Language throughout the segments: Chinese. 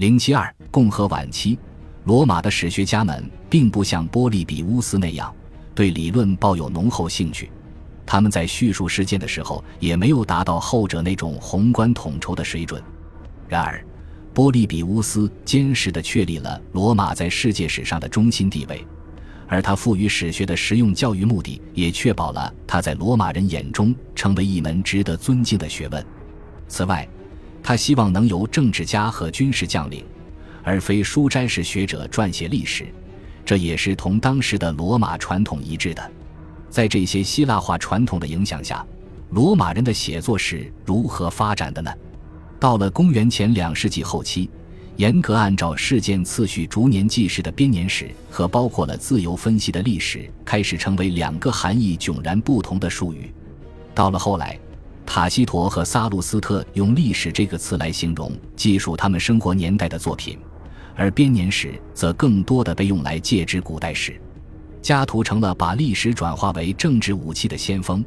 零七二，共和晚期，罗马的史学家们并不像波利比乌斯那样对理论抱有浓厚兴趣，他们在叙述事件的时候也没有达到后者那种宏观统筹的水准。然而，波利比乌斯坚实地确立了罗马在世界史上的中心地位。而他赋予史学的实用教育目的，也确保了他在罗马人眼中成为一门值得尊敬的学问。此外，他希望能由政治家和军事将领，而非书斋式学者撰写历史，这也是同当时的罗马传统一致的。在这些希腊化传统的影响下，罗马人的写作是如何发展的呢？到了公元前两世纪后期。严格按照事件次序逐年记事的编年史和包括了自由分析的历史，开始成为两个含义迥然不同的术语。到了后来，塔西佗和萨路斯特用“历史”这个词来形容记述他们生活年代的作品，而编年史则更多的被用来借指古代史。加图成了把历史转化为政治武器的先锋。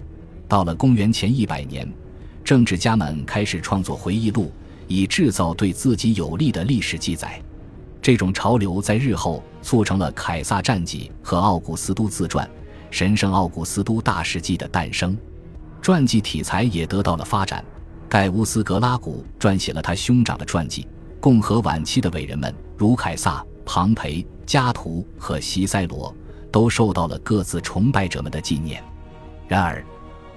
到了公元前一百年，政治家们开始创作回忆录。以制造对自己有利的历史记载，这种潮流在日后促成了凯撒战记和奥古斯都自传《神圣奥古斯都大事记》的诞生。传记题材也得到了发展。盖乌斯·格拉古撰写了他兄长的传记。共和晚期的伟人们，如凯撒、庞培、加图和西塞罗，都受到了各自崇拜者们的纪念。然而，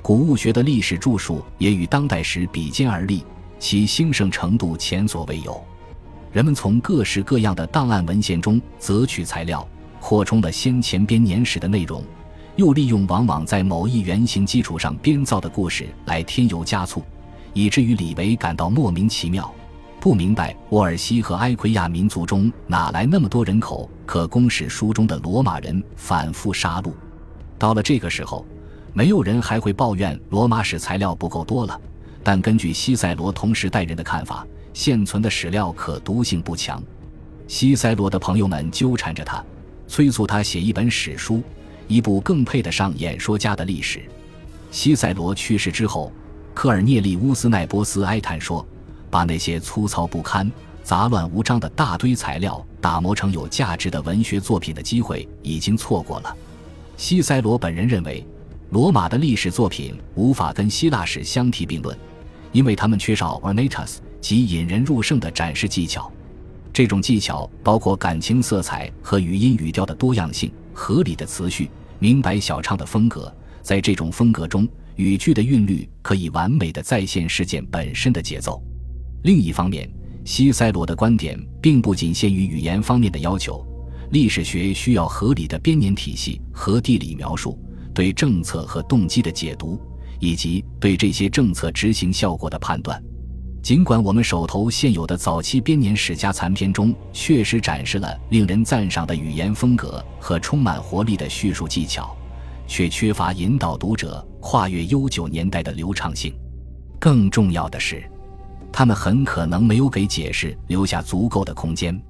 古物学的历史著述也与当代史比肩而立。其兴盛程度前所未有，人们从各式各样的档案文献中择取材料，扩充了先前编年史的内容，又利用往往在某一原型基础上编造的故事来添油加醋，以至于李维感到莫名其妙，不明白沃尔西和埃奎亚民族中哪来那么多人口可供史书中的罗马人反复杀戮。到了这个时候，没有人还会抱怨罗马史材料不够多了。但根据西塞罗同时代人的看法，现存的史料可读性不强。西塞罗的朋友们纠缠着他，催促他写一本史书，一部更配得上演说家的历史。西塞罗去世之后，科尔涅利乌斯奈波斯哀叹说：“把那些粗糙不堪、杂乱无章的大堆材料打磨成有价值的文学作品的机会已经错过了。”西塞罗本人认为，罗马的历史作品无法跟希腊史相提并论。因为他们缺少 ornatus 及引人入胜的展示技巧，这种技巧包括感情色彩和语音语调的多样性、合理的词序、明白小唱的风格。在这种风格中，语句的韵律可以完美的再现事件本身的节奏。另一方面，西塞罗的观点并不仅限于语言方面的要求，历史学需要合理的编年体系和地理描述，对政策和动机的解读。以及对这些政策执行效果的判断。尽管我们手头现有的早期编年史家残篇中确实展示了令人赞赏的语言风格和充满活力的叙述技巧，却缺乏引导读者跨越悠久年代的流畅性。更重要的是，他们很可能没有给解释留下足够的空间。